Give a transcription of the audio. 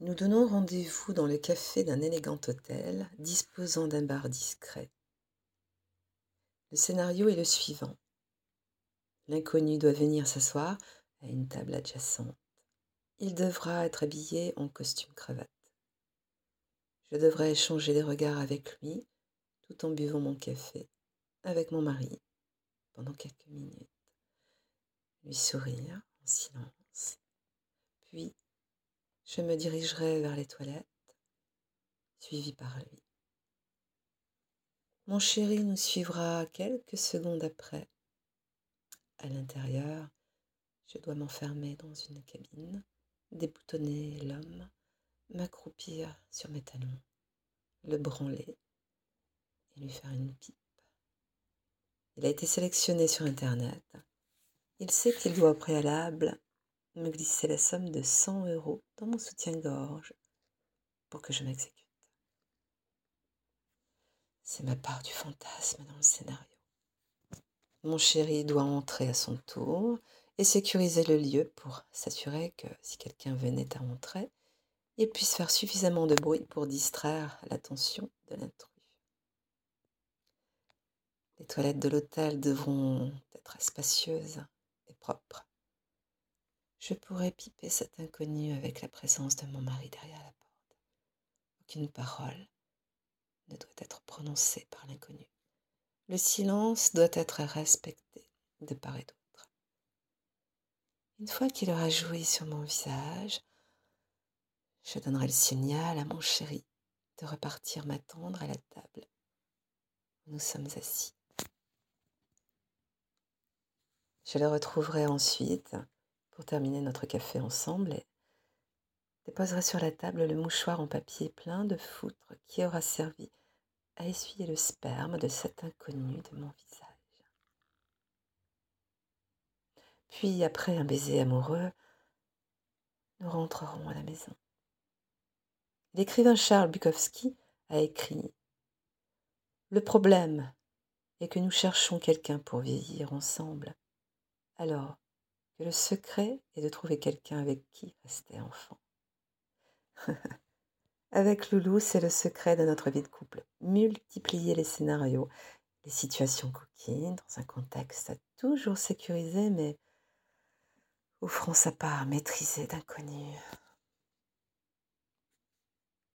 Nous donnons rendez-vous dans le café d'un élégant hôtel disposant d'un bar discret. Le scénario est le suivant. L'inconnu doit venir s'asseoir à une table adjacente. Il devra être habillé en costume cravate. Je devrais échanger des regards avec lui tout en buvant mon café avec mon mari pendant quelques minutes. Lui sourire en silence. Puis je me dirigerai vers les toilettes, suivi par lui. Mon chéri nous suivra quelques secondes après. À l'intérieur, je dois m'enfermer dans une cabine, déboutonner l'homme, m'accroupir sur mes talons, le branler et lui faire une pipe. Il a été sélectionné sur Internet. Il sait qu'il doit au préalable me glisser la somme de 100 euros dans mon soutien-gorge pour que je m'exécute. C'est ma part du fantasme dans le scénario. Mon chéri doit entrer à son tour et sécuriser le lieu pour s'assurer que si quelqu'un venait à entrer, il puisse faire suffisamment de bruit pour distraire l'attention de l'intrus. Les toilettes de l'hôtel devront être spacieuses et propres. Je pourrais piper cet inconnu avec la présence de mon mari derrière la porte. Aucune parole ne doit être prononcée par l'inconnu. Le silence doit être respecté de part et d'autre. Une fois qu'il aura joué sur mon visage, je donnerai le signal à mon chéri de repartir m'attendre à la table nous sommes assis. Je le retrouverai ensuite pour terminer notre café ensemble et déposerai sur la table le mouchoir en papier plein de foutre qui aura servi à essuyer le sperme de cet inconnu de mon visage. Puis, après un baiser amoureux, nous rentrerons à la maison. L'écrivain Charles Bukowski a écrit Le problème est que nous cherchons quelqu'un pour vieillir ensemble. Alors, le secret est de trouver quelqu'un avec qui rester enfant. avec Loulou, c'est le secret de notre vie de couple. Multiplier les scénarios, les situations coquines, dans un contexte toujours sécurisé, mais offrant sa part maîtrisée d'inconnu.